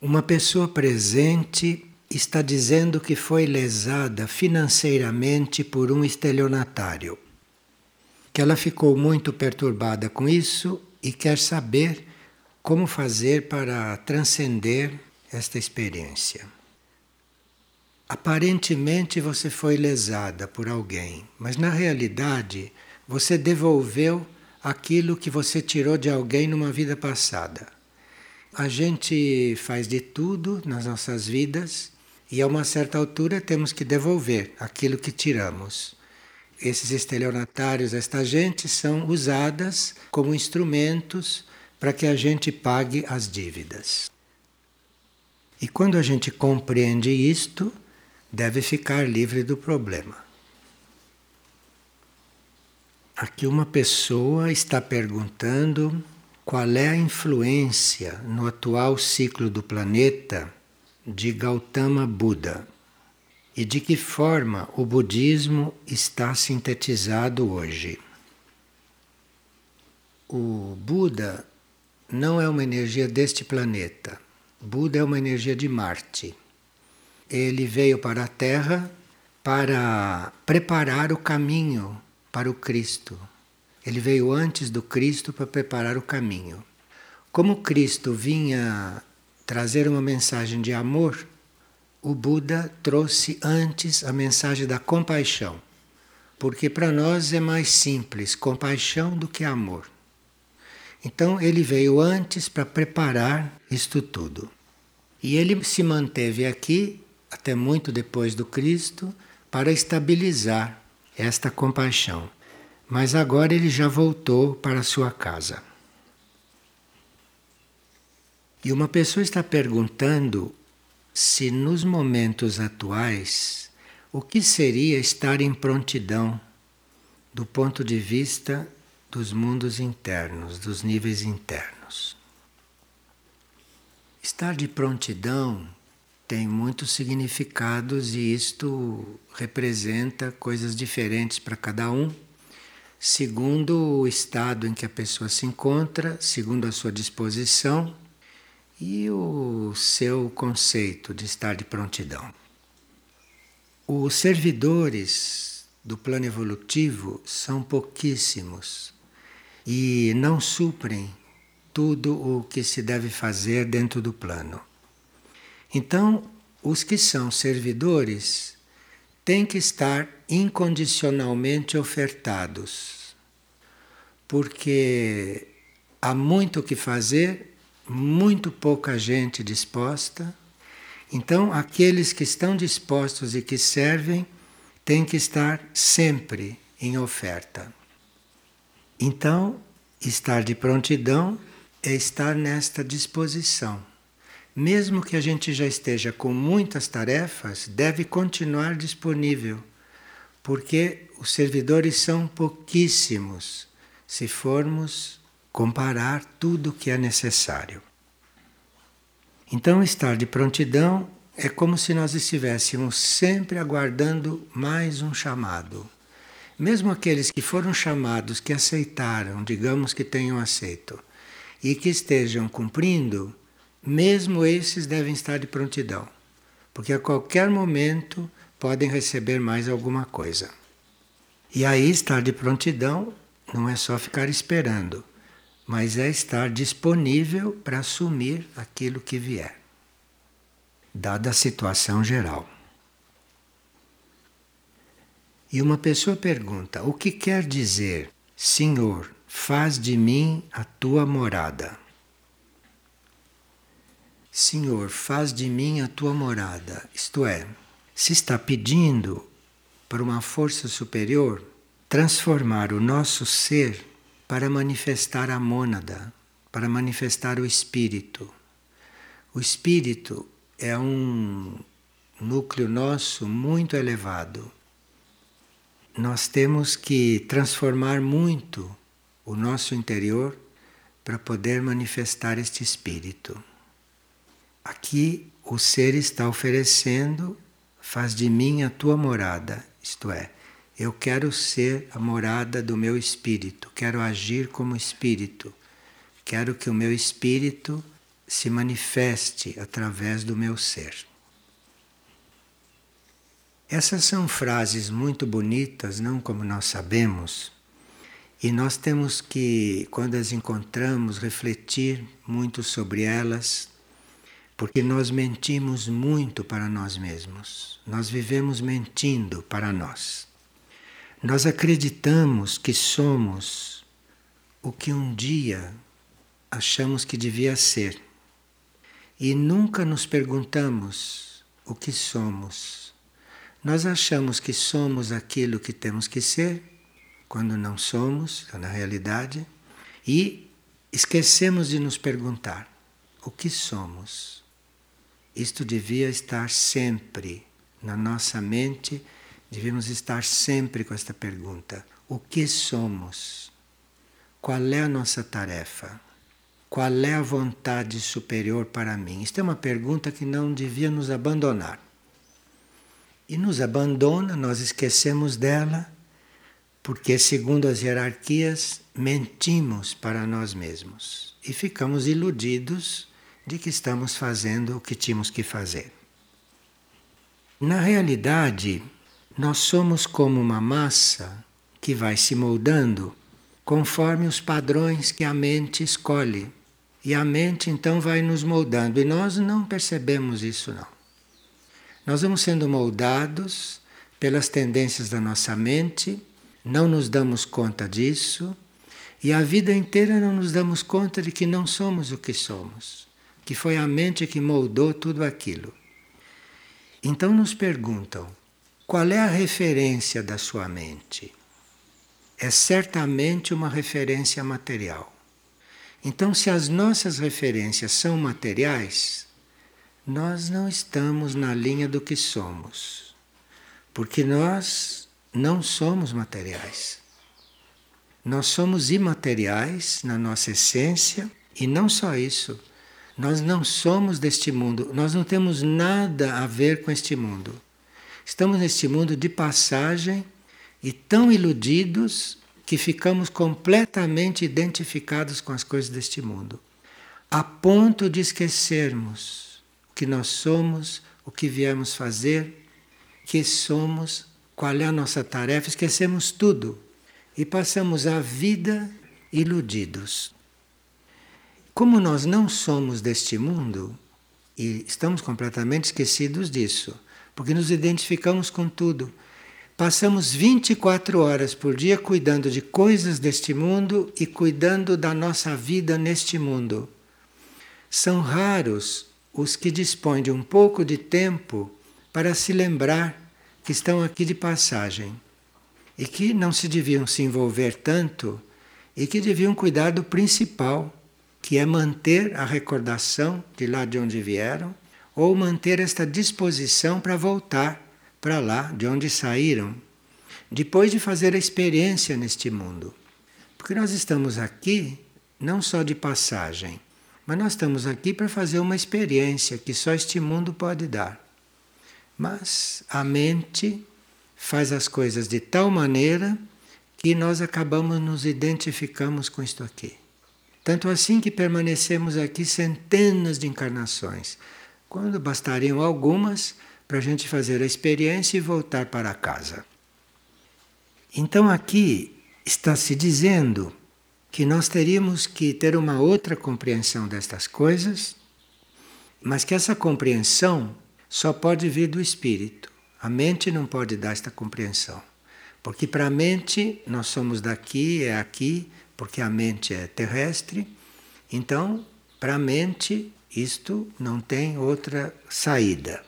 Uma pessoa presente está dizendo que foi lesada financeiramente por um estelionatário. Que ela ficou muito perturbada com isso e quer saber como fazer para transcender esta experiência. Aparentemente você foi lesada por alguém, mas na realidade você devolveu aquilo que você tirou de alguém numa vida passada. A gente faz de tudo nas nossas vidas e a uma certa altura temos que devolver aquilo que tiramos. Esses estelionatários, esta gente, são usadas como instrumentos para que a gente pague as dívidas. E quando a gente compreende isto, deve ficar livre do problema. Aqui uma pessoa está perguntando qual é a influência no atual ciclo do planeta de Gautama Buda e de que forma o budismo está sintetizado hoje. O Buda não é uma energia deste planeta. Buda é uma energia de Marte. Ele veio para a Terra para preparar o caminho para o Cristo, ele veio antes do Cristo para preparar o caminho. Como Cristo vinha trazer uma mensagem de amor, o Buda trouxe antes a mensagem da compaixão. Porque para nós é mais simples compaixão do que amor. Então ele veio antes para preparar isto tudo. E ele se manteve aqui até muito depois do Cristo para estabilizar esta compaixão. Mas agora ele já voltou para sua casa. E uma pessoa está perguntando se nos momentos atuais o que seria estar em prontidão do ponto de vista dos mundos internos, dos níveis internos. Estar de prontidão tem muitos significados e isto representa coisas diferentes para cada um segundo o estado em que a pessoa se encontra, segundo a sua disposição e o seu conceito de estar de prontidão. Os servidores do plano evolutivo são pouquíssimos e não suprem tudo o que se deve fazer dentro do plano. Então, os que são servidores têm que estar incondicionalmente ofertados, porque há muito o que fazer, muito pouca gente disposta. Então, aqueles que estão dispostos e que servem têm que estar sempre em oferta. Então, estar de prontidão é estar nesta disposição mesmo que a gente já esteja com muitas tarefas, deve continuar disponível, porque os servidores são pouquíssimos se formos comparar tudo o que é necessário. Então, estar de prontidão é como se nós estivéssemos sempre aguardando mais um chamado. Mesmo aqueles que foram chamados, que aceitaram, digamos que tenham aceito, e que estejam cumprindo, mesmo esses devem estar de prontidão, porque a qualquer momento podem receber mais alguma coisa. E aí estar de prontidão não é só ficar esperando, mas é estar disponível para assumir aquilo que vier, dada a situação geral. E uma pessoa pergunta: o que quer dizer, Senhor, faz de mim a tua morada? Senhor, faz de mim a tua morada. Isto é, se está pedindo para uma força superior transformar o nosso ser para manifestar a mônada, para manifestar o espírito. O espírito é um núcleo nosso muito elevado. Nós temos que transformar muito o nosso interior para poder manifestar este espírito. Aqui o ser está oferecendo, faz de mim a tua morada, isto é, eu quero ser a morada do meu espírito, quero agir como espírito, quero que o meu espírito se manifeste através do meu ser. Essas são frases muito bonitas, não como nós sabemos, e nós temos que, quando as encontramos, refletir muito sobre elas, porque nós mentimos muito para nós mesmos. Nós vivemos mentindo para nós. Nós acreditamos que somos o que um dia achamos que devia ser. E nunca nos perguntamos o que somos nós achamos que somos aquilo que temos que ser, quando não somos, na realidade, e esquecemos de nos perguntar o que somos. Isto devia estar sempre na nossa mente, devemos estar sempre com esta pergunta: o que somos? Qual é a nossa tarefa? Qual é a vontade superior para mim? Isto é uma pergunta que não devia nos abandonar e nos abandona, nós esquecemos dela, porque, segundo as hierarquias, mentimos para nós mesmos e ficamos iludidos de que estamos fazendo o que tínhamos que fazer. Na realidade, nós somos como uma massa que vai se moldando conforme os padrões que a mente escolhe. E a mente então vai nos moldando, e nós não percebemos isso não. Nós vamos sendo moldados pelas tendências da nossa mente, não nos damos conta disso, e a vida inteira não nos damos conta de que não somos o que somos, que foi a mente que moldou tudo aquilo. Então nos perguntam: qual é a referência da sua mente? É certamente uma referência material. Então, se as nossas referências são materiais, nós não estamos na linha do que somos, porque nós não somos materiais. Nós somos imateriais na nossa essência e não só isso. Nós não somos deste mundo, nós não temos nada a ver com este mundo. Estamos neste mundo de passagem e tão iludidos que ficamos completamente identificados com as coisas deste mundo, a ponto de esquecermos que nós somos, o que viemos fazer, que somos, qual é a nossa tarefa, esquecemos tudo e passamos a vida iludidos. Como nós não somos deste mundo e estamos completamente esquecidos disso, porque nos identificamos com tudo. Passamos 24 horas por dia cuidando de coisas deste mundo e cuidando da nossa vida neste mundo. São raros os que dispõem de um pouco de tempo para se lembrar que estão aqui de passagem e que não se deviam se envolver tanto e que deviam cuidar do principal, que é manter a recordação de lá de onde vieram ou manter esta disposição para voltar para lá de onde saíram, depois de fazer a experiência neste mundo. Porque nós estamos aqui não só de passagem, mas nós estamos aqui para fazer uma experiência que só este mundo pode dar. Mas a mente faz as coisas de tal maneira que nós acabamos nos identificamos com isto aqui. Tanto assim que permanecemos aqui centenas de encarnações, quando bastariam algumas para a gente fazer a experiência e voltar para casa. Então aqui está se dizendo que nós teríamos que ter uma outra compreensão destas coisas, mas que essa compreensão só pode vir do espírito. A mente não pode dar esta compreensão. Porque para a mente nós somos daqui, é aqui, porque a mente é terrestre. Então, para a mente, isto não tem outra saída.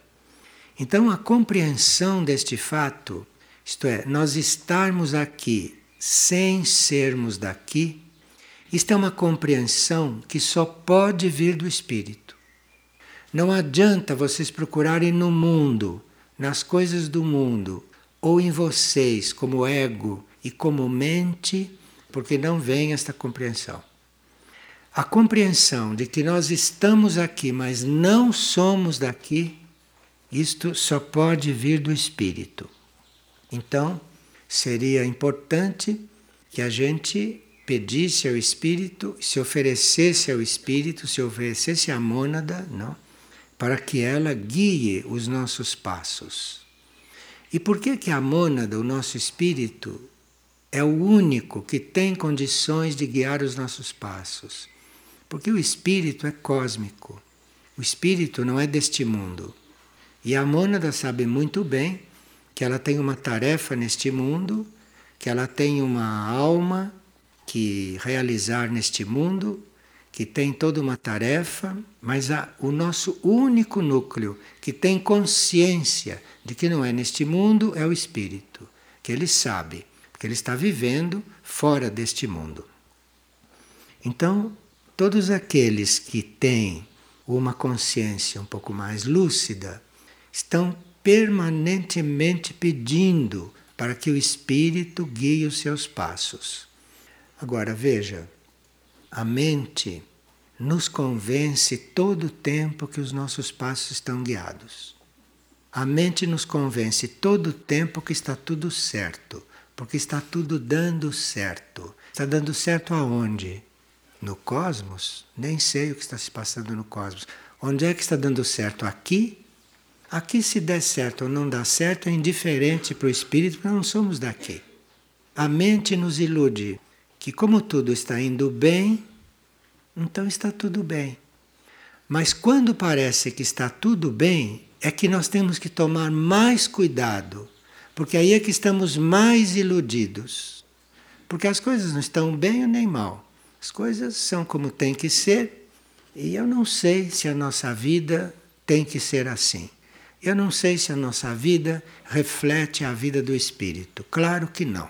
Então, a compreensão deste fato, isto é, nós estarmos aqui sem sermos daqui, isto é uma compreensão que só pode vir do espírito. Não adianta vocês procurarem no mundo, nas coisas do mundo, ou em vocês como ego e como mente, porque não vem esta compreensão. A compreensão de que nós estamos aqui, mas não somos daqui, isto só pode vir do espírito. Então, seria importante que a gente pedisse ao espírito, se oferecesse ao espírito, se oferecesse à mônada, não? para que ela guie os nossos passos. E por que que a mônada, o nosso espírito, é o único que tem condições de guiar os nossos passos? Porque o espírito é cósmico. O espírito não é deste mundo. E a mônada sabe muito bem que ela tem uma tarefa neste mundo, que ela tem uma alma que realizar neste mundo que tem toda uma tarefa, mas o nosso único núcleo que tem consciência de que não é neste mundo é o espírito, que ele sabe, porque ele está vivendo fora deste mundo. Então, todos aqueles que têm uma consciência um pouco mais lúcida estão permanentemente pedindo para que o espírito guie os seus passos. Agora veja, a mente nos convence todo o tempo que os nossos passos estão guiados. A mente nos convence todo o tempo que está tudo certo, porque está tudo dando certo. Está dando certo aonde? No cosmos? Nem sei o que está se passando no cosmos. Onde é que está dando certo? Aqui? Aqui, se der certo ou não dá certo, é indiferente para o espírito, porque não somos daqui. A mente nos ilude que como tudo está indo bem, então está tudo bem. Mas quando parece que está tudo bem, é que nós temos que tomar mais cuidado, porque aí é que estamos mais iludidos. Porque as coisas não estão bem nem mal. As coisas são como tem que ser, e eu não sei se a nossa vida tem que ser assim. Eu não sei se a nossa vida reflete a vida do espírito. Claro que não.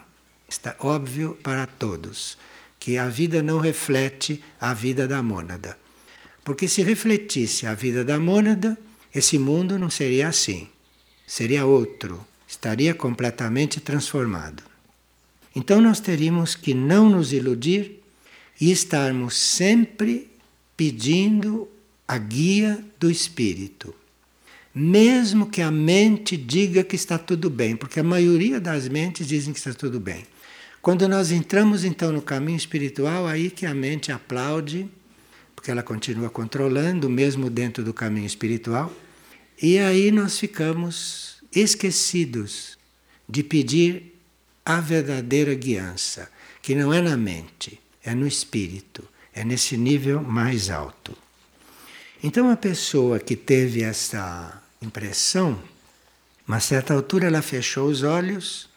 Está óbvio para todos que a vida não reflete a vida da mônada. Porque se refletisse a vida da mônada, esse mundo não seria assim. Seria outro, estaria completamente transformado. Então nós teríamos que não nos iludir e estarmos sempre pedindo a guia do espírito. Mesmo que a mente diga que está tudo bem, porque a maioria das mentes dizem que está tudo bem. Quando nós entramos então no caminho espiritual, aí que a mente aplaude, porque ela continua controlando, mesmo dentro do caminho espiritual, e aí nós ficamos esquecidos de pedir a verdadeira guiança, que não é na mente, é no espírito, é nesse nível mais alto. Então a pessoa que teve essa impressão, a certa altura ela fechou os olhos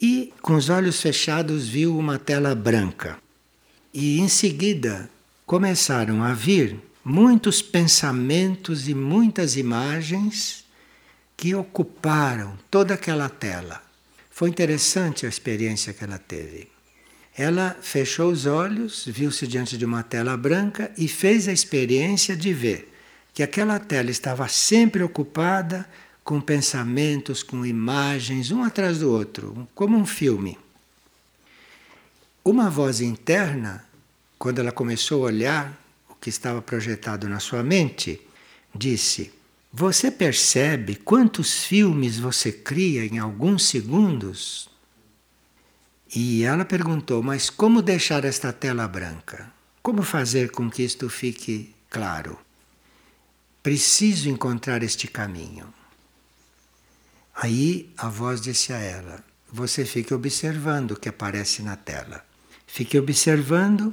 e, com os olhos fechados, viu uma tela branca. E em seguida começaram a vir muitos pensamentos e muitas imagens que ocuparam toda aquela tela. Foi interessante a experiência que ela teve. Ela fechou os olhos, viu-se diante de uma tela branca e fez a experiência de ver que aquela tela estava sempre ocupada com pensamentos, com imagens, um atrás do outro, como um filme. Uma voz interna, quando ela começou a olhar o que estava projetado na sua mente, disse: Você percebe quantos filmes você cria em alguns segundos? E ela perguntou: Mas como deixar esta tela branca? Como fazer com que isto fique claro? Preciso encontrar este caminho. Aí a voz disse a ela: Você fique observando o que aparece na tela. Fique observando,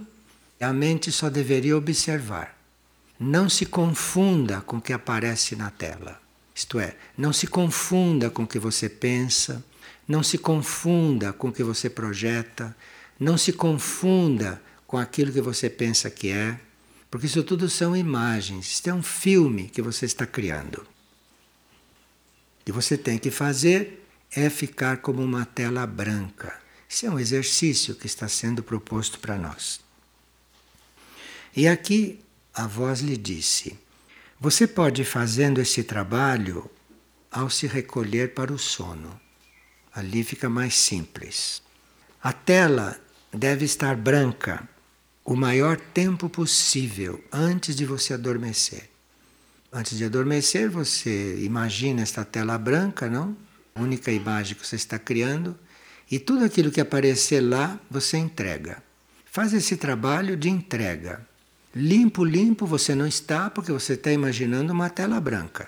a mente só deveria observar. Não se confunda com o que aparece na tela. Isto é, não se confunda com o que você pensa, não se confunda com o que você projeta, não se confunda com aquilo que você pensa que é, porque isso tudo são imagens, isso é um filme que você está criando que você tem que fazer é ficar como uma tela branca. Isso é um exercício que está sendo proposto para nós. E aqui a voz lhe disse: Você pode ir fazendo esse trabalho ao se recolher para o sono. Ali fica mais simples. A tela deve estar branca o maior tempo possível antes de você adormecer. Antes de adormecer, você imagina esta tela branca, não? A única imagem que você está criando, e tudo aquilo que aparecer lá, você entrega. Faz esse trabalho de entrega. Limpo, limpo você não está porque você está imaginando uma tela branca.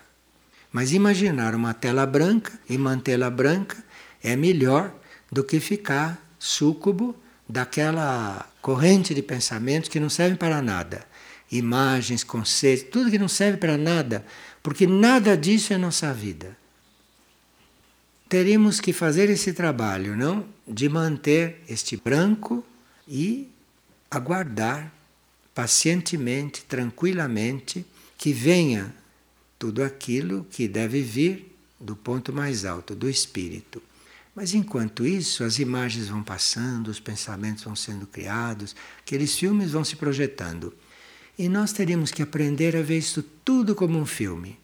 Mas imaginar uma tela branca e mantê-la branca é melhor do que ficar súcubo daquela corrente de pensamentos que não servem para nada. Imagens, conceitos, tudo que não serve para nada, porque nada disso é nossa vida. Teríamos que fazer esse trabalho, não? De manter este branco e aguardar pacientemente, tranquilamente, que venha tudo aquilo que deve vir do ponto mais alto, do espírito. Mas enquanto isso, as imagens vão passando, os pensamentos vão sendo criados, aqueles filmes vão se projetando. E nós teríamos que aprender a ver isso tudo como um filme.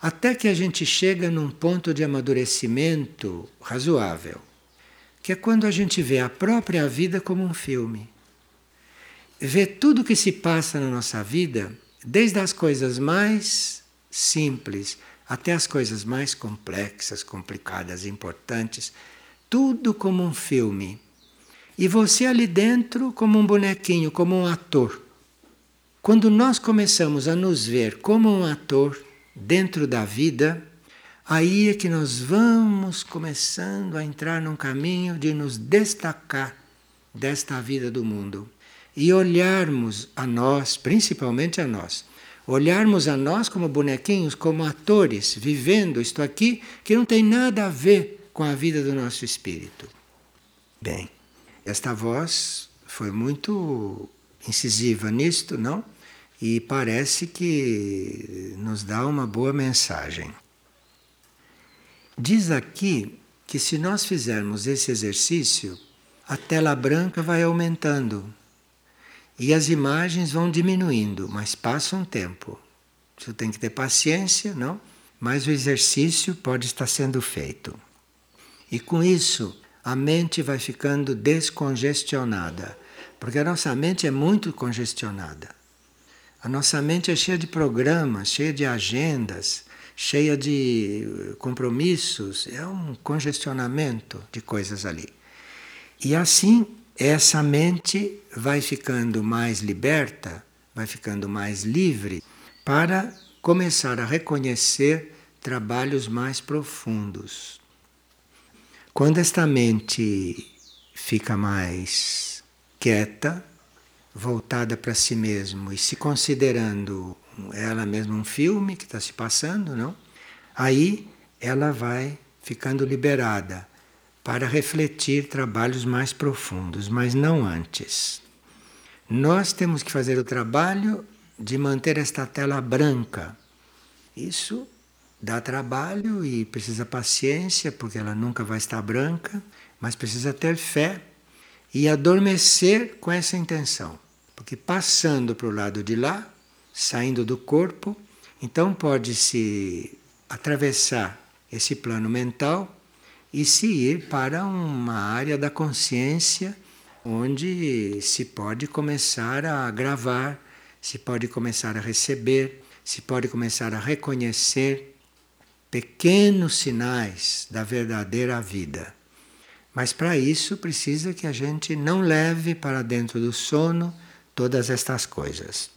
Até que a gente chega num ponto de amadurecimento razoável, que é quando a gente vê a própria vida como um filme ver tudo o que se passa na nossa vida, desde as coisas mais simples até as coisas mais complexas, complicadas, importantes, tudo como um filme. E você ali dentro como um bonequinho, como um ator. Quando nós começamos a nos ver como um ator dentro da vida, aí é que nós vamos começando a entrar num caminho de nos destacar desta vida do mundo e olharmos a nós, principalmente a nós, olharmos a nós como bonequinhos, como atores, vivendo isto aqui que não tem nada a ver com a vida do nosso espírito. Bem, esta voz foi muito incisiva nisto, não? E parece que nos dá uma boa mensagem. Diz aqui que se nós fizermos esse exercício, a tela branca vai aumentando e as imagens vão diminuindo, mas passa um tempo. Você tem que ter paciência, não? Mas o exercício pode estar sendo feito. E com isso, a mente vai ficando descongestionada, porque a nossa mente é muito congestionada. A nossa mente é cheia de programas, cheia de agendas, cheia de compromissos, é um congestionamento de coisas ali. E assim essa mente vai ficando mais liberta, vai ficando mais livre para começar a reconhecer trabalhos mais profundos. Quando esta mente fica mais quieta, voltada para si mesmo e se considerando ela mesma um filme que está se passando, não? Aí ela vai ficando liberada para refletir trabalhos mais profundos, mas não antes. Nós temos que fazer o trabalho de manter esta tela branca. Isso dá trabalho e precisa paciência, porque ela nunca vai estar branca, mas precisa ter fé e adormecer com essa intenção. Porque passando para o lado de lá, saindo do corpo, então pode-se atravessar esse plano mental e se ir para uma área da consciência onde se pode começar a gravar, se pode começar a receber, se pode começar a reconhecer pequenos sinais da verdadeira vida. Mas para isso precisa que a gente não leve para dentro do sono todas estas coisas.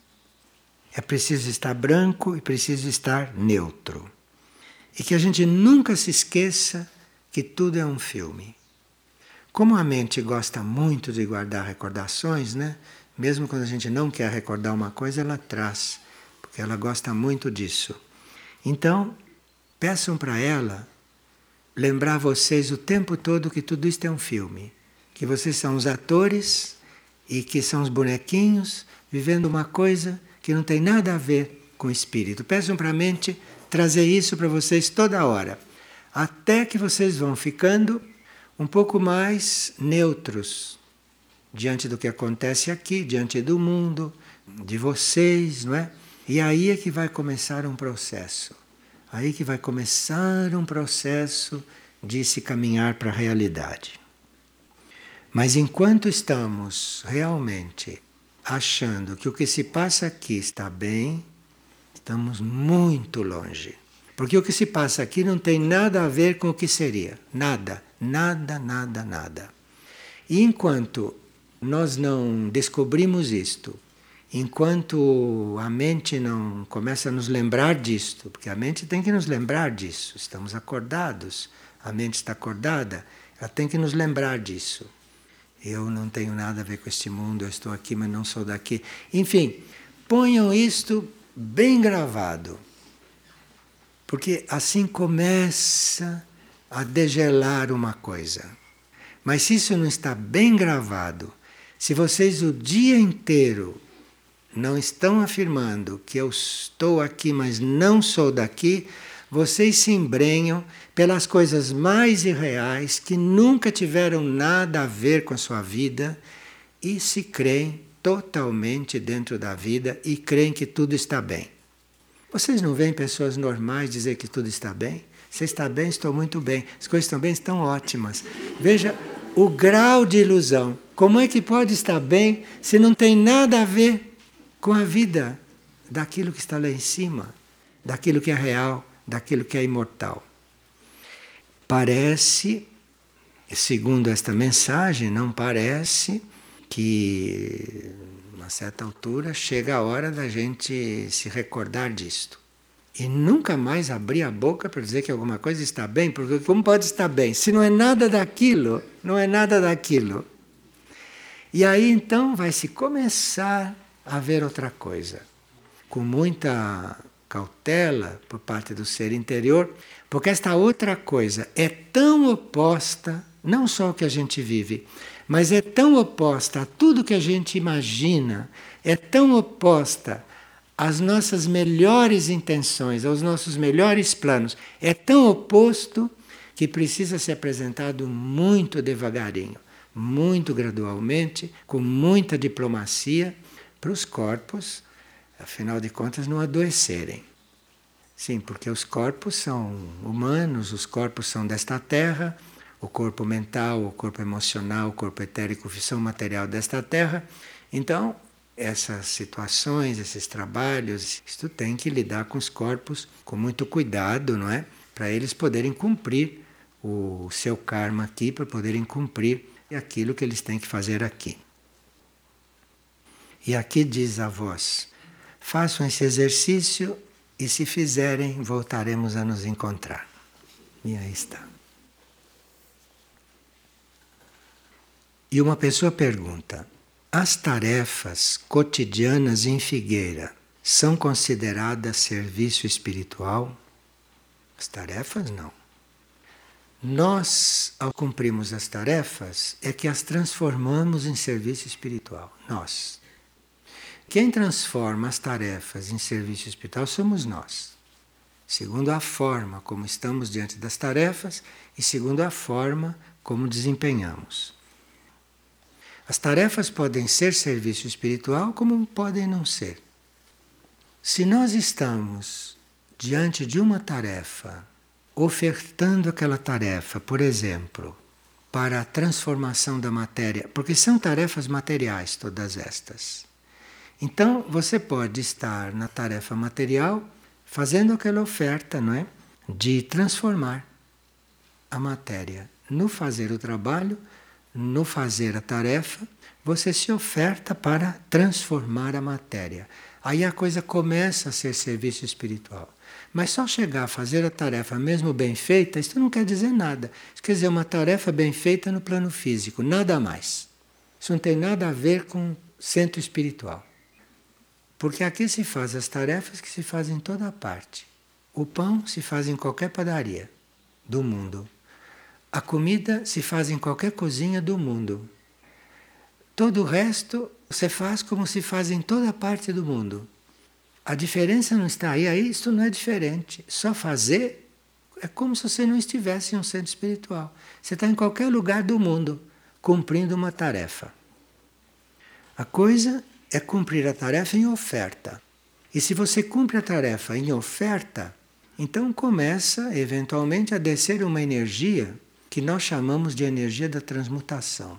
É preciso estar branco e preciso estar neutro. E que a gente nunca se esqueça que tudo é um filme. Como a mente gosta muito de guardar recordações, né? Mesmo quando a gente não quer recordar uma coisa, ela traz, porque ela gosta muito disso. Então, peçam para ela lembrar vocês o tempo todo que tudo isto é um filme, que vocês são os atores e que são os bonequinhos vivendo uma coisa que não tem nada a ver com o espírito. Peçam para a mente trazer isso para vocês toda hora até que vocês vão ficando um pouco mais neutros diante do que acontece aqui, diante do mundo, de vocês, não é? E aí é que vai começar um processo. Aí que vai começar um processo de se caminhar para a realidade. Mas enquanto estamos realmente achando que o que se passa aqui está bem, estamos muito longe. Porque o que se passa aqui não tem nada a ver com o que seria. Nada, nada, nada, nada. E enquanto nós não descobrimos isto, enquanto a mente não começa a nos lembrar disto, porque a mente tem que nos lembrar disso, estamos acordados, a mente está acordada, ela tem que nos lembrar disso. Eu não tenho nada a ver com este mundo, eu estou aqui, mas não sou daqui. Enfim, ponham isto bem gravado, porque assim começa a degelar uma coisa. Mas se isso não está bem gravado, se vocês o dia inteiro não estão afirmando que eu estou aqui, mas não sou daqui, vocês se embrenham pelas coisas mais irreais que nunca tiveram nada a ver com a sua vida e se creem totalmente dentro da vida e creem que tudo está bem. Vocês não veem pessoas normais dizer que tudo está bem? Você está bem? Estou muito bem. As coisas bem? Estão ótimas. Veja o grau de ilusão. Como é que pode estar bem se não tem nada a ver com a vida daquilo que está lá em cima, daquilo que é real, daquilo que é imortal? Parece, segundo esta mensagem, não parece que, uma certa altura, chega a hora da gente se recordar disto. E nunca mais abrir a boca para dizer que alguma coisa está bem, porque como pode estar bem? Se não é nada daquilo, não é nada daquilo. E aí então vai se começar a ver outra coisa. Com muita cautela por parte do ser interior, porque esta outra coisa é tão oposta, não só ao que a gente vive, mas é tão oposta a tudo que a gente imagina, é tão oposta às nossas melhores intenções, aos nossos melhores planos, é tão oposto que precisa ser apresentado muito devagarinho, muito gradualmente, com muita diplomacia, para os corpos, afinal de contas, não adoecerem. Sim, porque os corpos são humanos, os corpos são desta terra, o corpo mental, o corpo emocional, o corpo etérico são material desta terra. Então, essas situações, esses trabalhos, isto tem que lidar com os corpos com muito cuidado, não é? Para eles poderem cumprir o seu karma aqui, para poderem cumprir aquilo que eles têm que fazer aqui. E aqui diz a voz: façam esse exercício e se fizerem, voltaremos a nos encontrar. E aí está. E uma pessoa pergunta: as tarefas cotidianas em Figueira são consideradas serviço espiritual? As tarefas não. Nós, ao cumprirmos as tarefas, é que as transformamos em serviço espiritual. Nós. Quem transforma as tarefas em serviço espiritual somos nós. Segundo a forma como estamos diante das tarefas e segundo a forma como desempenhamos. As tarefas podem ser serviço espiritual, como podem não ser. Se nós estamos diante de uma tarefa, ofertando aquela tarefa, por exemplo, para a transformação da matéria, porque são tarefas materiais todas estas. Então, você pode estar na tarefa material fazendo aquela oferta, não é? De transformar a matéria. No fazer o trabalho, no fazer a tarefa, você se oferta para transformar a matéria. Aí a coisa começa a ser serviço espiritual. Mas só chegar a fazer a tarefa mesmo bem feita, isso não quer dizer nada. Isso quer dizer uma tarefa bem feita no plano físico, nada mais. Isso não tem nada a ver com centro espiritual. Porque aqui se faz as tarefas que se fazem em toda parte. O pão se faz em qualquer padaria do mundo. A comida se faz em qualquer cozinha do mundo. Todo o resto você faz como se faz em toda parte do mundo. A diferença não está aí, aí isso não é diferente. Só fazer é como se você não estivesse em um centro espiritual. Você está em qualquer lugar do mundo cumprindo uma tarefa. A coisa é cumprir a tarefa em oferta. E se você cumpre a tarefa em oferta, então começa eventualmente a descer uma energia que nós chamamos de energia da transmutação.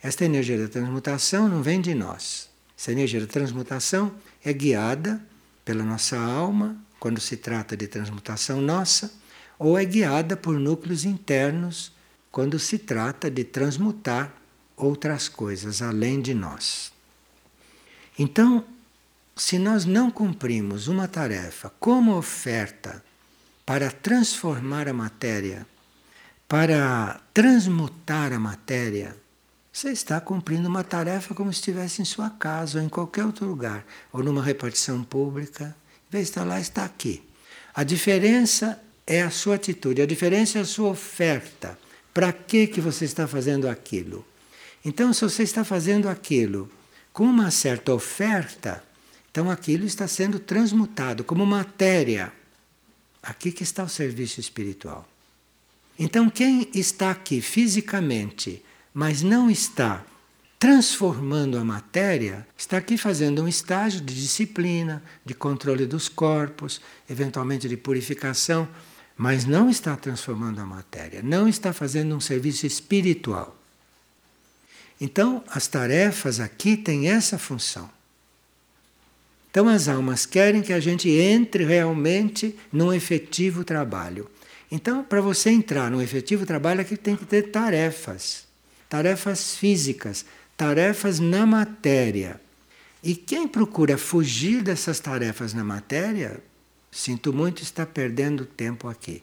Esta energia da transmutação não vem de nós. Essa energia da transmutação é guiada pela nossa alma, quando se trata de transmutação nossa, ou é guiada por núcleos internos, quando se trata de transmutar outras coisas além de nós. Então, se nós não cumprimos uma tarefa como oferta para transformar a matéria, para transmutar a matéria, você está cumprindo uma tarefa como se estivesse em sua casa ou em qualquer outro lugar, ou numa repartição pública. Em vez de estar lá, está aqui. A diferença é a sua atitude, a diferença é a sua oferta. Para que, que você está fazendo aquilo? Então, se você está fazendo aquilo com uma certa oferta, então aquilo está sendo transmutado como matéria. Aqui que está o serviço espiritual. Então, quem está aqui fisicamente, mas não está transformando a matéria, está aqui fazendo um estágio de disciplina, de controle dos corpos, eventualmente de purificação, mas não está transformando a matéria, não está fazendo um serviço espiritual. Então, as tarefas aqui têm essa função. Então as almas querem que a gente entre realmente num efetivo trabalho. Então, para você entrar num efetivo trabalho, aqui tem que ter tarefas. Tarefas físicas, tarefas na matéria. E quem procura fugir dessas tarefas na matéria, sinto muito, está perdendo tempo aqui.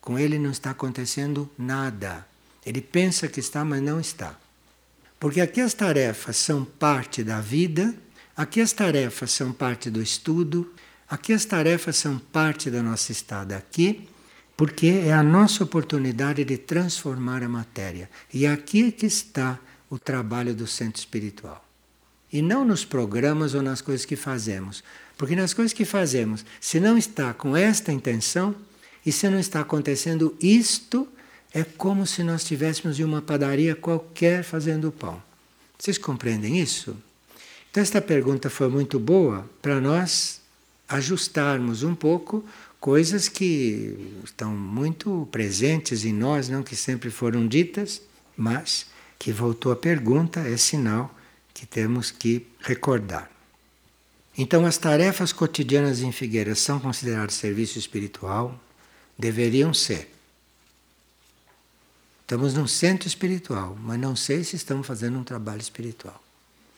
Com ele não está acontecendo nada. Ele pensa que está, mas não está. Porque aqui as tarefas são parte da vida Aqui as tarefas são parte do estudo, aqui as tarefas são parte da nossa estada aqui, porque é a nossa oportunidade de transformar a matéria. E aqui é que está o trabalho do centro espiritual. E não nos programas ou nas coisas que fazemos. Porque nas coisas que fazemos, se não está com esta intenção, e se não está acontecendo isto, é como se nós estivéssemos em uma padaria qualquer fazendo pão. Vocês compreendem isso? Então, esta pergunta foi muito boa para nós ajustarmos um pouco coisas que estão muito presentes em nós, não que sempre foram ditas, mas que voltou a pergunta é sinal que temos que recordar. Então, as tarefas cotidianas em Figueiras são consideradas serviço espiritual? Deveriam ser. Estamos num centro espiritual, mas não sei se estamos fazendo um trabalho espiritual.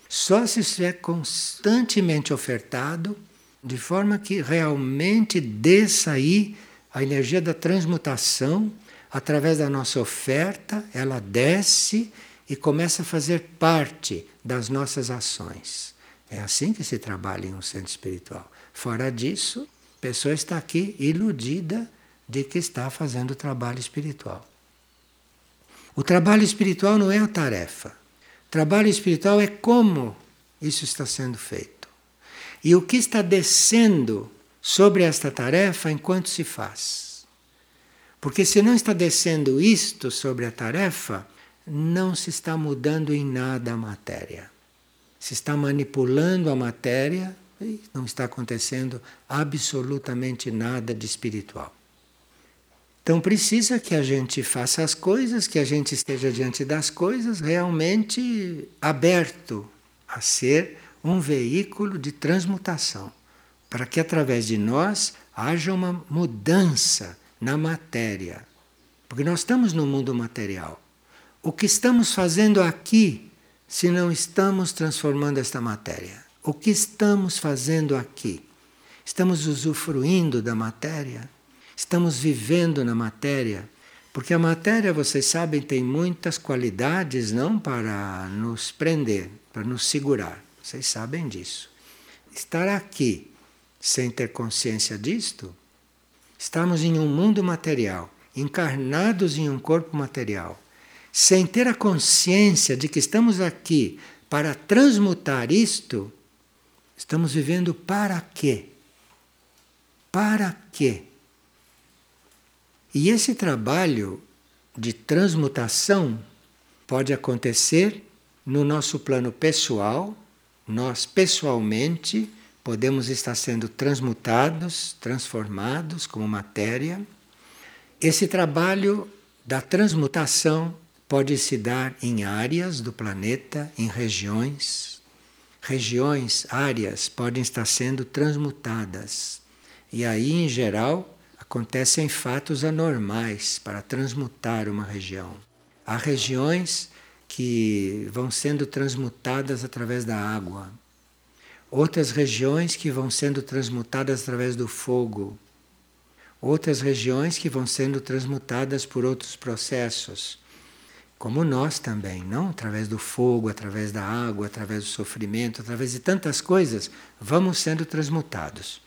Só se estiver constantemente ofertado, de forma que realmente desça aí a energia da transmutação, através da nossa oferta, ela desce e começa a fazer parte das nossas ações. É assim que se trabalha em um centro espiritual. Fora disso, a pessoa está aqui iludida de que está fazendo o trabalho espiritual. O trabalho espiritual não é a tarefa. Trabalho espiritual é como isso está sendo feito. E o que está descendo sobre esta tarefa enquanto se faz. Porque se não está descendo isto sobre a tarefa, não se está mudando em nada a matéria. Se está manipulando a matéria e não está acontecendo absolutamente nada de espiritual. Então precisa que a gente faça as coisas, que a gente esteja diante das coisas realmente aberto a ser um veículo de transmutação, para que através de nós haja uma mudança na matéria. Porque nós estamos no mundo material. O que estamos fazendo aqui se não estamos transformando esta matéria? O que estamos fazendo aqui? Estamos usufruindo da matéria? Estamos vivendo na matéria, porque a matéria, vocês sabem, tem muitas qualidades não para nos prender, para nos segurar. Vocês sabem disso. Estar aqui sem ter consciência disto, estamos em um mundo material, encarnados em um corpo material, sem ter a consciência de que estamos aqui para transmutar isto, estamos vivendo para quê? Para quê? E esse trabalho de transmutação pode acontecer no nosso plano pessoal, nós pessoalmente podemos estar sendo transmutados, transformados como matéria. Esse trabalho da transmutação pode se dar em áreas do planeta, em regiões. Regiões, áreas podem estar sendo transmutadas. E aí, em geral, acontecem fatos anormais para transmutar uma região. Há regiões que vão sendo transmutadas através da água, outras regiões que vão sendo transmutadas através do fogo, outras regiões que vão sendo transmutadas por outros processos, como nós também, não? Através do fogo, através da água, através do sofrimento, através de tantas coisas, vamos sendo transmutados.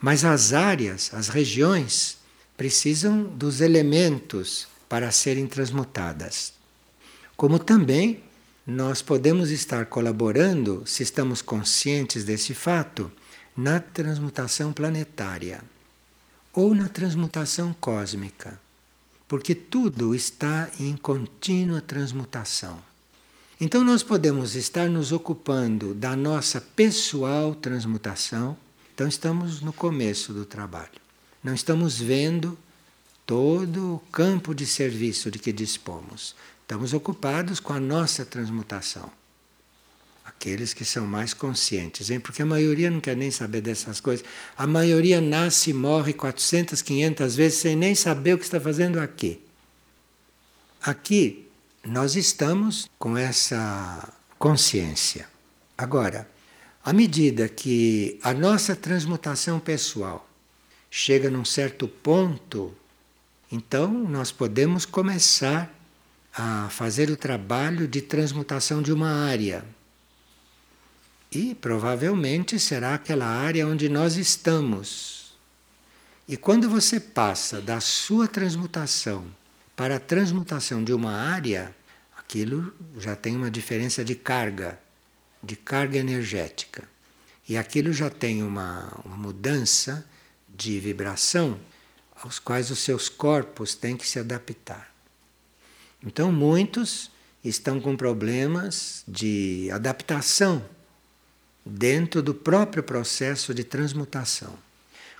Mas as áreas, as regiões, precisam dos elementos para serem transmutadas. Como também nós podemos estar colaborando, se estamos conscientes desse fato, na transmutação planetária ou na transmutação cósmica, porque tudo está em contínua transmutação. Então, nós podemos estar nos ocupando da nossa pessoal transmutação, então, estamos no começo do trabalho. Não estamos vendo todo o campo de serviço de que dispomos. Estamos ocupados com a nossa transmutação. Aqueles que são mais conscientes, hein? porque a maioria não quer nem saber dessas coisas. A maioria nasce e morre 400, 500 vezes sem nem saber o que está fazendo aqui. Aqui nós estamos com essa consciência. Agora, à medida que a nossa transmutação pessoal chega num certo ponto então, nós podemos começar a fazer o trabalho de transmutação de uma área. E provavelmente será aquela área onde nós estamos. E quando você passa da sua transmutação para a transmutação de uma área, aquilo já tem uma diferença de carga, de carga energética. E aquilo já tem uma, uma mudança de vibração aos quais os seus corpos têm que se adaptar. Então, muitos estão com problemas de adaptação dentro do próprio processo de transmutação.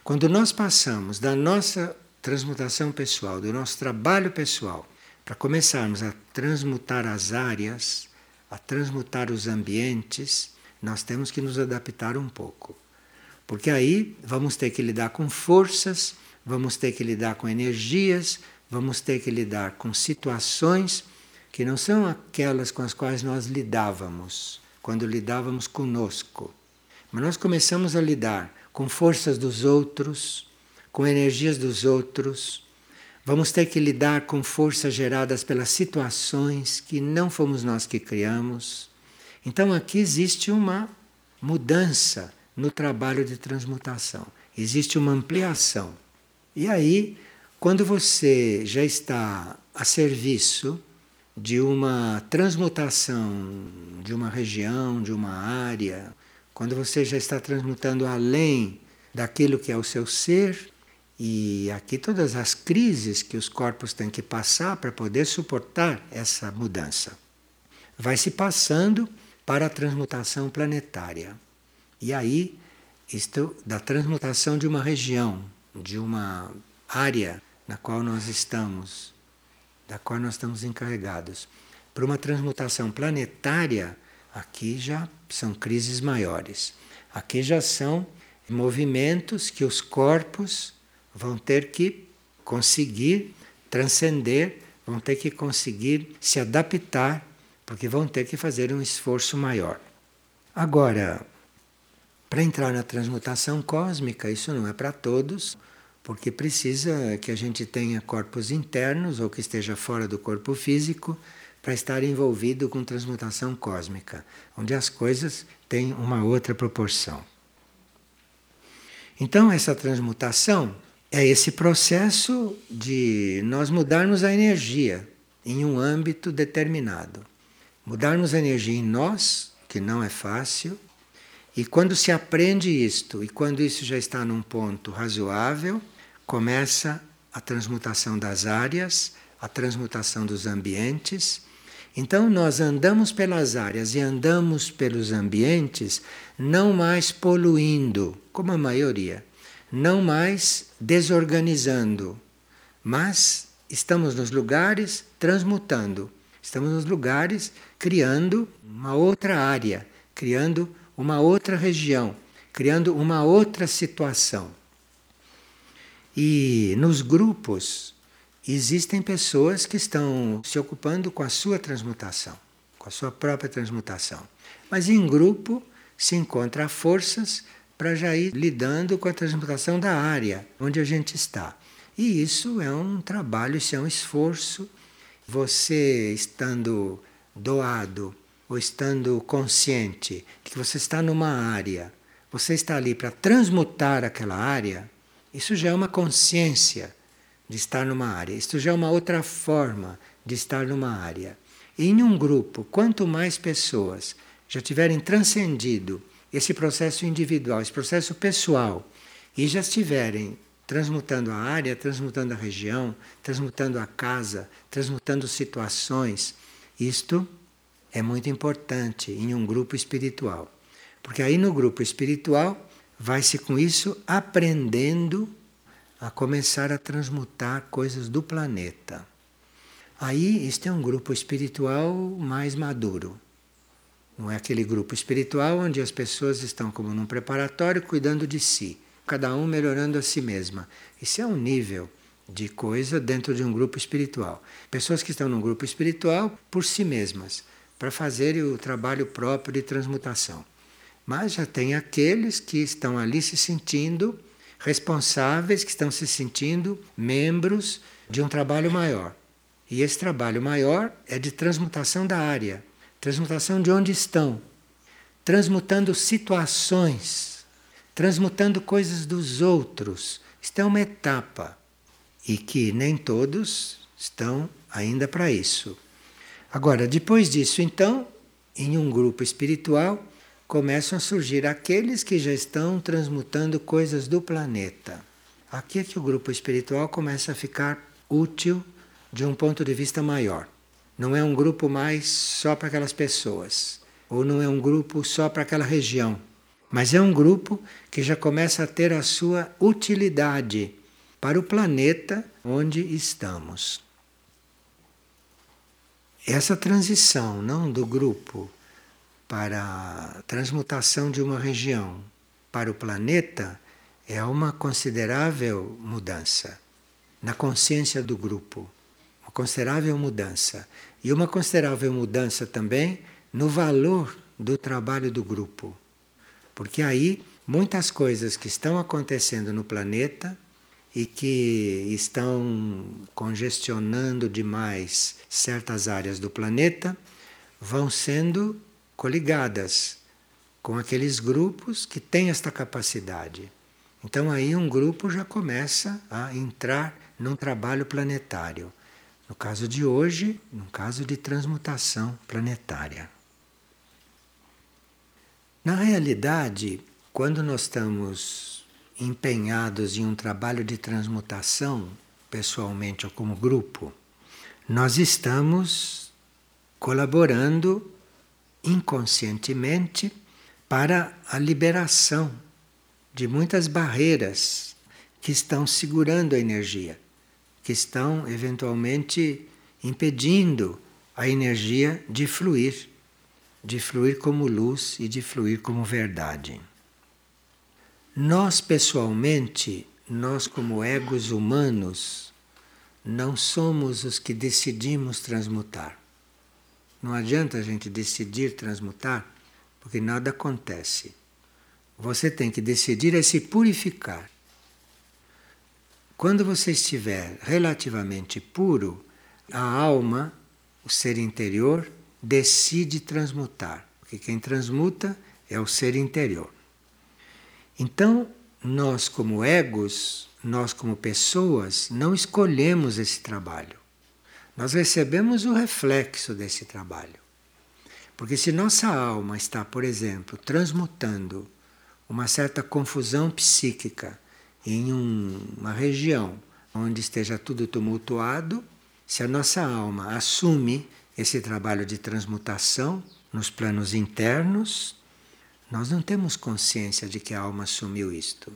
Quando nós passamos da nossa transmutação pessoal, do nosso trabalho pessoal, para começarmos a transmutar as áreas, a transmutar os ambientes, nós temos que nos adaptar um pouco. Porque aí vamos ter que lidar com forças vamos ter que lidar com energias, vamos ter que lidar com situações que não são aquelas com as quais nós lidávamos quando lidávamos conosco. Mas nós começamos a lidar com forças dos outros, com energias dos outros. Vamos ter que lidar com forças geradas pelas situações que não fomos nós que criamos. Então aqui existe uma mudança no trabalho de transmutação, existe uma ampliação. E aí, quando você já está a serviço de uma transmutação de uma região, de uma área, quando você já está transmutando além daquilo que é o seu ser, e aqui todas as crises que os corpos têm que passar para poder suportar essa mudança. Vai se passando para a transmutação planetária. E aí, isto da transmutação de uma região, de uma área na qual nós estamos, da qual nós estamos encarregados. Para uma transmutação planetária, aqui já são crises maiores. Aqui já são movimentos que os corpos vão ter que conseguir transcender, vão ter que conseguir se adaptar, porque vão ter que fazer um esforço maior. Agora, para entrar na transmutação cósmica, isso não é para todos, porque precisa que a gente tenha corpos internos ou que esteja fora do corpo físico para estar envolvido com transmutação cósmica, onde as coisas têm uma outra proporção. Então, essa transmutação é esse processo de nós mudarmos a energia em um âmbito determinado. Mudarmos a energia em nós, que não é fácil, e quando se aprende isto, e quando isso já está num ponto razoável, começa a transmutação das áreas, a transmutação dos ambientes. Então nós andamos pelas áreas e andamos pelos ambientes não mais poluindo, como a maioria, não mais desorganizando, mas estamos nos lugares transmutando, estamos nos lugares criando uma outra área, criando uma outra região, criando uma outra situação. E nos grupos existem pessoas que estão se ocupando com a sua transmutação. com a sua própria transmutação. Mas em grupo se encontra forças para já ir lidando com a transmutação da área onde a gente está. E isso é um trabalho, isso é um esforço. Você estando doado ou estando consciente de que você está numa área, você está ali para transmutar aquela área, isso já é uma consciência de estar numa área. Isso já é uma outra forma de estar numa área. E em um grupo, quanto mais pessoas já tiverem transcendido esse processo individual, esse processo pessoal, e já estiverem transmutando a área, transmutando a região, transmutando a casa, transmutando situações, isto é muito importante em um grupo espiritual. Porque aí no grupo espiritual vai-se com isso aprendendo a começar a transmutar coisas do planeta. Aí este é um grupo espiritual mais maduro. Não é aquele grupo espiritual onde as pessoas estão como num preparatório cuidando de si, cada um melhorando a si mesma. Isso é um nível de coisa dentro de um grupo espiritual. Pessoas que estão num grupo espiritual por si mesmas, para fazerem o trabalho próprio de transmutação. Mas já tem aqueles que estão ali se sentindo responsáveis, que estão se sentindo membros de um trabalho maior. E esse trabalho maior é de transmutação da área, transmutação de onde estão, transmutando situações, transmutando coisas dos outros. Isto é uma etapa e que nem todos estão ainda para isso. Agora, depois disso, então, em um grupo espiritual, começam a surgir aqueles que já estão transmutando coisas do planeta. Aqui é que o grupo espiritual começa a ficar útil de um ponto de vista maior. Não é um grupo mais só para aquelas pessoas, ou não é um grupo só para aquela região, mas é um grupo que já começa a ter a sua utilidade para o planeta onde estamos. Essa transição, não do grupo para a transmutação de uma região para o planeta, é uma considerável mudança na consciência do grupo, uma considerável mudança. E uma considerável mudança também no valor do trabalho do grupo. Porque aí muitas coisas que estão acontecendo no planeta e que estão congestionando demais certas áreas do planeta vão sendo coligadas com aqueles grupos que têm esta capacidade. Então aí um grupo já começa a entrar num trabalho planetário. No caso de hoje, no caso de transmutação planetária. Na realidade, quando nós estamos empenhados em um trabalho de transmutação, pessoalmente ou como grupo, nós estamos colaborando inconscientemente para a liberação de muitas barreiras que estão segurando a energia que estão eventualmente impedindo a energia de fluir, de fluir como luz e de fluir como verdade. Nós pessoalmente, nós como egos humanos, não somos os que decidimos transmutar. Não adianta a gente decidir transmutar, porque nada acontece. Você tem que decidir é se purificar. Quando você estiver relativamente puro, a alma, o ser interior, decide transmutar, porque quem transmuta é o ser interior. Então, nós, como egos, nós, como pessoas, não escolhemos esse trabalho. Nós recebemos o reflexo desse trabalho. Porque se nossa alma está, por exemplo, transmutando uma certa confusão psíquica, em um, uma região onde esteja tudo tumultuado, se a nossa alma assume esse trabalho de transmutação nos planos internos, nós não temos consciência de que a alma assumiu isto.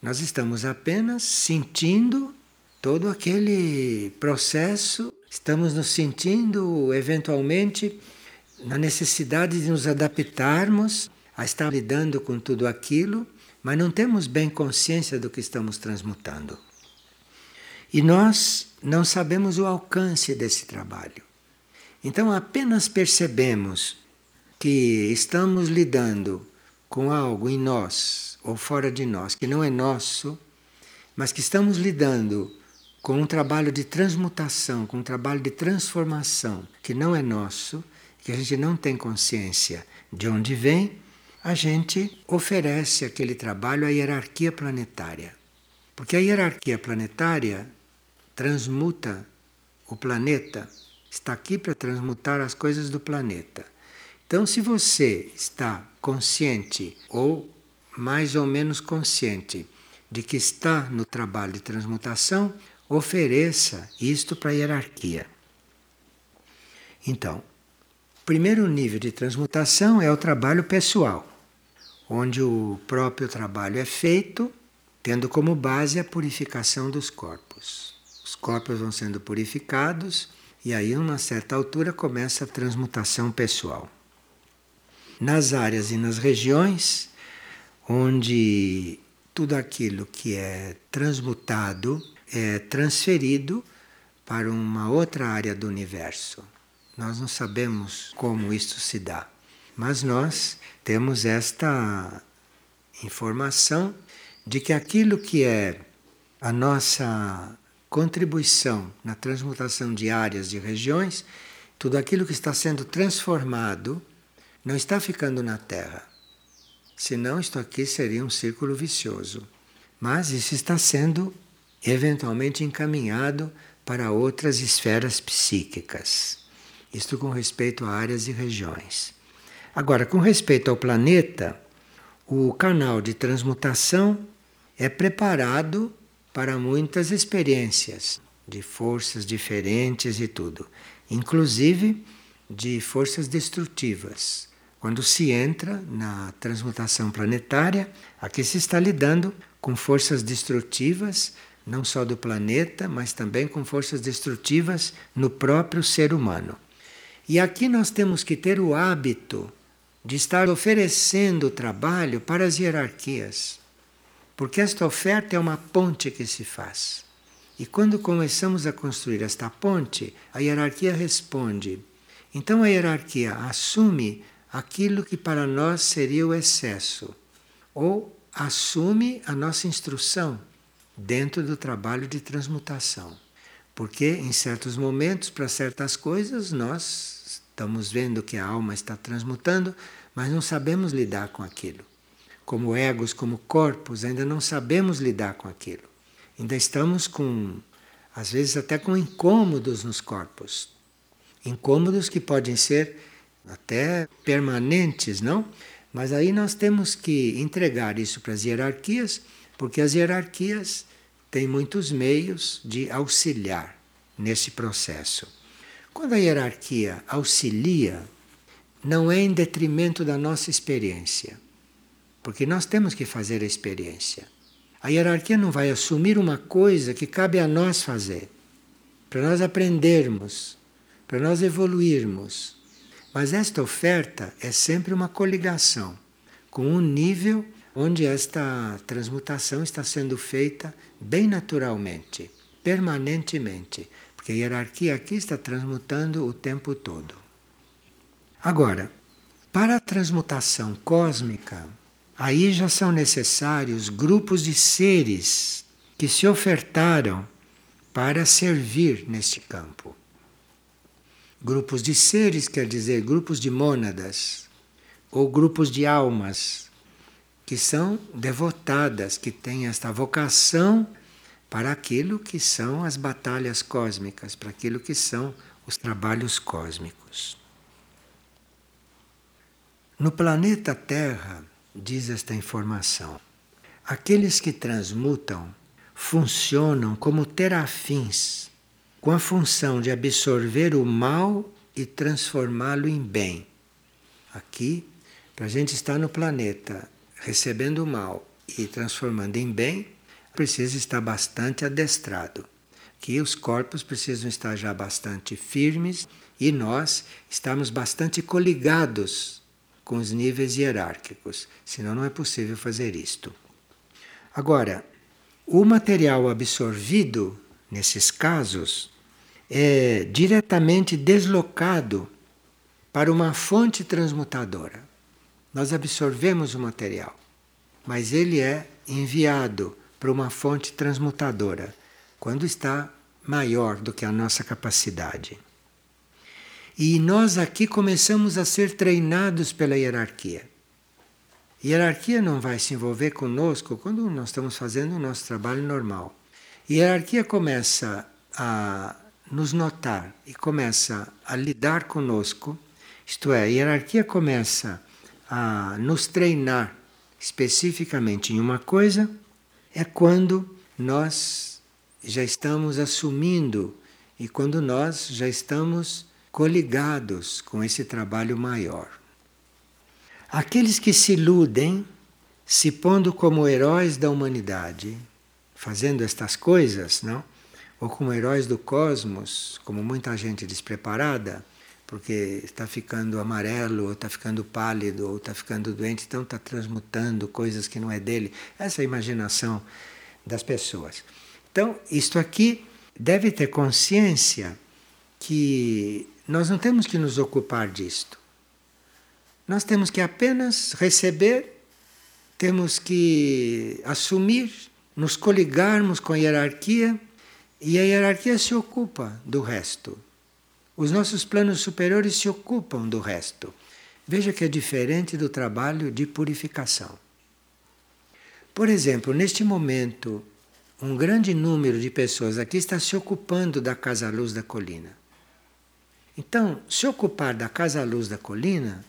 Nós estamos apenas sentindo todo aquele processo, estamos nos sentindo eventualmente na necessidade de nos adaptarmos a estar lidando com tudo aquilo mas não temos bem consciência do que estamos transmutando. E nós não sabemos o alcance desse trabalho. Então apenas percebemos que estamos lidando com algo em nós ou fora de nós que não é nosso, mas que estamos lidando com um trabalho de transmutação, com um trabalho de transformação que não é nosso, que a gente não tem consciência de onde vem, a gente oferece aquele trabalho à hierarquia planetária. Porque a hierarquia planetária transmuta o planeta, está aqui para transmutar as coisas do planeta. Então, se você está consciente ou mais ou menos consciente de que está no trabalho de transmutação, ofereça isto para a hierarquia. Então, primeiro nível de transmutação é o trabalho pessoal, onde o próprio trabalho é feito tendo como base a purificação dos corpos. Os corpos vão sendo purificados e aí, a uma certa altura, começa a transmutação pessoal nas áreas e nas regiões onde tudo aquilo que é transmutado é transferido para uma outra área do universo. Nós não sabemos como isso se dá, mas nós temos esta informação de que aquilo que é a nossa contribuição na transmutação de áreas de regiões, tudo aquilo que está sendo transformado não está ficando na Terra. Senão, isto aqui seria um círculo vicioso. Mas isso está sendo eventualmente encaminhado para outras esferas psíquicas. Isto com respeito a áreas e regiões. Agora, com respeito ao planeta, o canal de transmutação é preparado para muitas experiências de forças diferentes e tudo, inclusive de forças destrutivas. Quando se entra na transmutação planetária, aqui se está lidando com forças destrutivas, não só do planeta, mas também com forças destrutivas no próprio ser humano. E aqui nós temos que ter o hábito de estar oferecendo trabalho para as hierarquias, porque esta oferta é uma ponte que se faz. E quando começamos a construir esta ponte, a hierarquia responde. Então a hierarquia assume aquilo que para nós seria o excesso, ou assume a nossa instrução dentro do trabalho de transmutação. Porque em certos momentos, para certas coisas, nós estamos vendo que a alma está transmutando, mas não sabemos lidar com aquilo. Como egos, como corpos, ainda não sabemos lidar com aquilo. Ainda estamos com, às vezes, até com incômodos nos corpos. Incômodos que podem ser até permanentes, não? Mas aí nós temos que entregar isso para as hierarquias, porque as hierarquias têm muitos meios de auxiliar nesse processo. Quando a hierarquia auxilia, não é em detrimento da nossa experiência, porque nós temos que fazer a experiência. A hierarquia não vai assumir uma coisa que cabe a nós fazer, para nós aprendermos, para nós evoluirmos. Mas esta oferta é sempre uma coligação com um nível onde esta transmutação está sendo feita bem naturalmente, permanentemente, porque a hierarquia aqui está transmutando o tempo todo. Agora, para a transmutação cósmica, aí já são necessários grupos de seres que se ofertaram para servir neste campo. Grupos de seres quer dizer grupos de mônadas ou grupos de almas que são devotadas, que têm esta vocação para aquilo que são as batalhas cósmicas, para aquilo que são os trabalhos cósmicos. No planeta Terra, diz esta informação, aqueles que transmutam funcionam como terafins com a função de absorver o mal e transformá-lo em bem. Aqui, para a gente estar no planeta recebendo o mal e transformando em bem, precisa estar bastante adestrado. Que os corpos precisam estar já bastante firmes e nós estamos bastante coligados com os níveis hierárquicos, senão não é possível fazer isto. Agora, o material absorvido nesses casos é diretamente deslocado para uma fonte transmutadora. Nós absorvemos o material, mas ele é enviado para uma fonte transmutadora quando está maior do que a nossa capacidade. E nós aqui começamos a ser treinados pela hierarquia. Hierarquia não vai se envolver conosco quando nós estamos fazendo o nosso trabalho normal. A hierarquia começa a nos notar e começa a lidar conosco, isto é, a hierarquia começa a nos treinar especificamente em uma coisa, é quando nós já estamos assumindo e quando nós já estamos coligados com esse trabalho maior. Aqueles que se iludem, se pondo como heróis da humanidade, fazendo estas coisas, não? Ou como heróis do cosmos, como muita gente despreparada, porque está ficando amarelo, ou está ficando pálido, ou está ficando doente, então está transmutando coisas que não é dele. Essa é a imaginação das pessoas. Então, isto aqui deve ter consciência que nós não temos que nos ocupar disto. Nós temos que apenas receber, temos que assumir, nos coligarmos com a hierarquia e a hierarquia se ocupa do resto. Os nossos planos superiores se ocupam do resto. Veja que é diferente do trabalho de purificação. Por exemplo, neste momento, um grande número de pessoas aqui está se ocupando da Casa Luz da Colina. Então, se ocupar da Casa Luz da Colina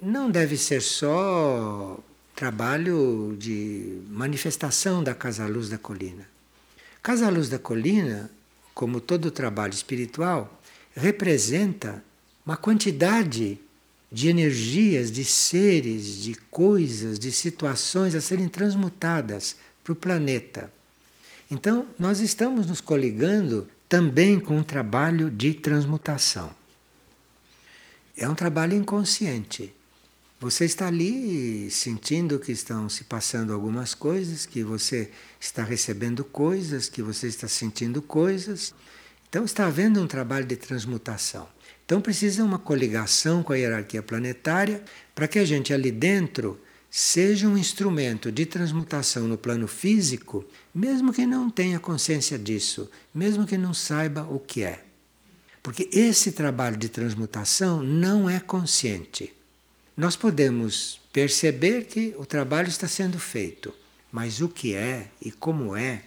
não deve ser só trabalho de manifestação da Casa Luz da Colina. Casa Luz da Colina, como todo trabalho espiritual, representa uma quantidade de energias, de seres, de coisas, de situações a serem transmutadas para o planeta. Então, nós estamos nos coligando também com um trabalho de transmutação. É um trabalho inconsciente. Você está ali sentindo que estão se passando algumas coisas, que você está recebendo coisas, que você está sentindo coisas. Então está havendo um trabalho de transmutação. Então precisa uma coligação com a hierarquia planetária para que a gente ali dentro seja um instrumento de transmutação no plano físico, mesmo que não tenha consciência disso, mesmo que não saiba o que é. Porque esse trabalho de transmutação não é consciente. Nós podemos perceber que o trabalho está sendo feito, mas o que é e como é,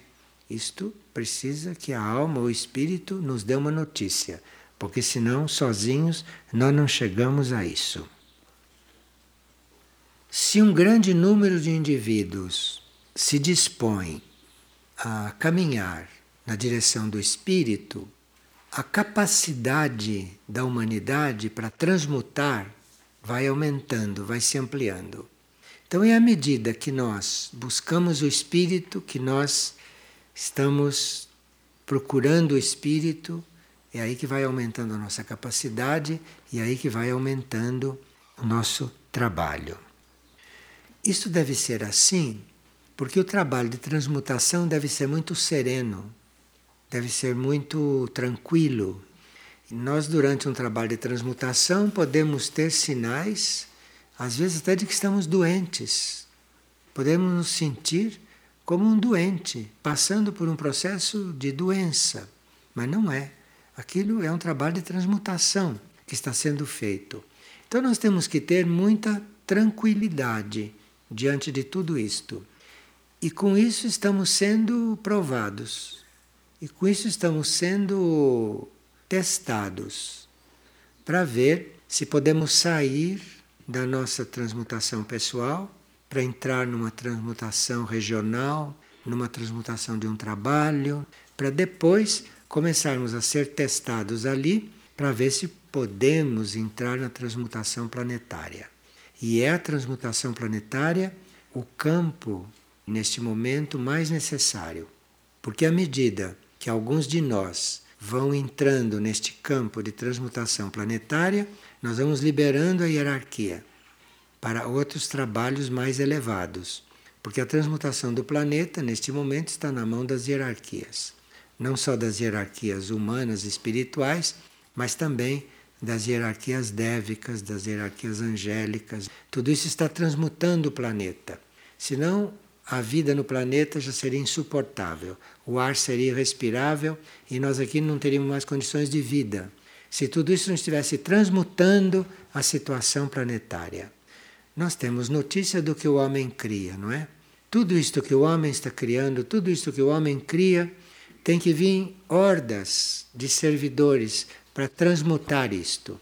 isto precisa que a alma ou o espírito nos dê uma notícia, porque senão, sozinhos, nós não chegamos a isso. Se um grande número de indivíduos se dispõe a caminhar na direção do espírito, a capacidade da humanidade para transmutar vai aumentando, vai se ampliando. Então, é à medida que nós buscamos o Espírito, que nós estamos procurando o Espírito, é aí que vai aumentando a nossa capacidade e é aí que vai aumentando o nosso trabalho. Isso deve ser assim porque o trabalho de transmutação deve ser muito sereno, deve ser muito tranquilo, nós, durante um trabalho de transmutação, podemos ter sinais, às vezes até de que estamos doentes. Podemos nos sentir como um doente, passando por um processo de doença. Mas não é. Aquilo é um trabalho de transmutação que está sendo feito. Então nós temos que ter muita tranquilidade diante de tudo isto. E com isso estamos sendo provados. E com isso estamos sendo testados para ver se podemos sair da nossa transmutação pessoal para entrar numa transmutação regional, numa transmutação de um trabalho, para depois começarmos a ser testados ali para ver se podemos entrar na transmutação planetária. E é a transmutação planetária o campo, neste momento, mais necessário. Porque à medida que alguns de nós vão entrando neste campo de transmutação planetária, nós vamos liberando a hierarquia para outros trabalhos mais elevados. Porque a transmutação do planeta, neste momento, está na mão das hierarquias. não só das hierarquias humanas e espirituais, mas também das hierarquias dévicas, das hierarquias angélicas. Tudo isso está transmutando o planeta. Senão, a vida no planeta já seria insuportável. O ar seria irrespirável e nós aqui não teríamos mais condições de vida. Se tudo isso não estivesse transmutando a situação planetária. Nós temos notícia do que o homem cria, não é? Tudo isto que o homem está criando, tudo isto que o homem cria, tem que vir hordas de servidores para transmutar isto.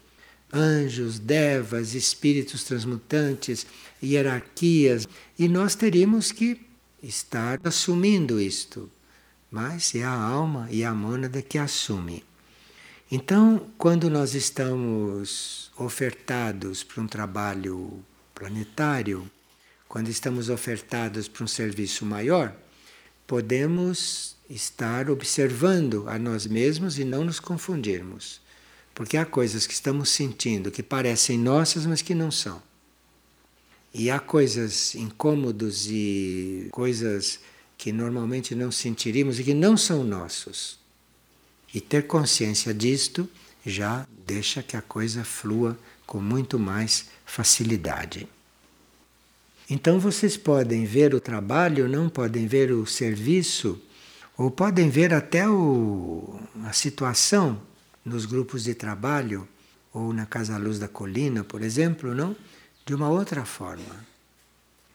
Anjos, devas, espíritos transmutantes, hierarquias, e nós teríamos que estar assumindo isto. Mas é a alma e a mônada que assume. Então, quando nós estamos ofertados para um trabalho planetário, quando estamos ofertados para um serviço maior, podemos estar observando a nós mesmos e não nos confundirmos. Porque há coisas que estamos sentindo que parecem nossas, mas que não são. E há coisas incômodos e coisas que normalmente não sentiríamos e que não são nossos. E ter consciência disto já deixa que a coisa flua com muito mais facilidade. Então vocês podem ver o trabalho, não podem ver o serviço, ou podem ver até o, a situação nos grupos de trabalho, ou na Casa Luz da Colina, por exemplo, não? De uma outra forma.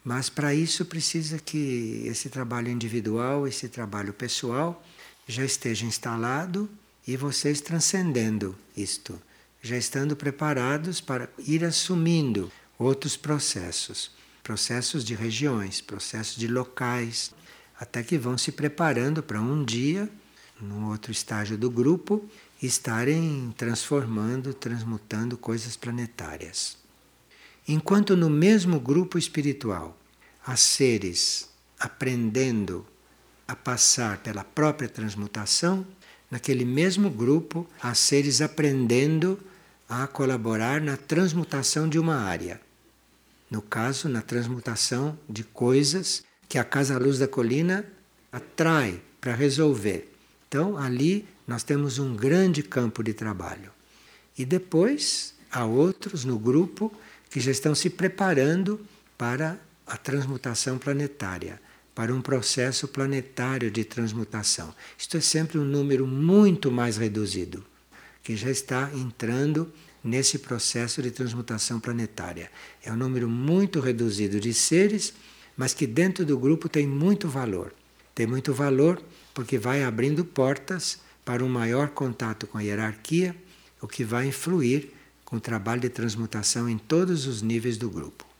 Mas para isso precisa que esse trabalho individual, esse trabalho pessoal, já esteja instalado e vocês transcendendo isto, já estando preparados para ir assumindo outros processos, processos de regiões, processos de locais, até que vão se preparando para um dia, num outro estágio do grupo, estarem transformando, transmutando coisas planetárias. Enquanto no mesmo grupo espiritual há seres aprendendo a passar pela própria transmutação, naquele mesmo grupo há seres aprendendo a colaborar na transmutação de uma área. No caso, na transmutação de coisas que a Casa Luz da Colina atrai para resolver. Então, ali nós temos um grande campo de trabalho. E depois há outros no grupo que já estão se preparando para a transmutação planetária para um processo planetário de transmutação. Isto é sempre um número muito mais reduzido, que já está entrando nesse processo de transmutação planetária. É um número muito reduzido de seres, mas que dentro do grupo tem muito valor. Tem muito valor porque vai abrindo portas para um maior contato com a hierarquia, o que vai influir com o trabalho de transmutação em todos os níveis do grupo.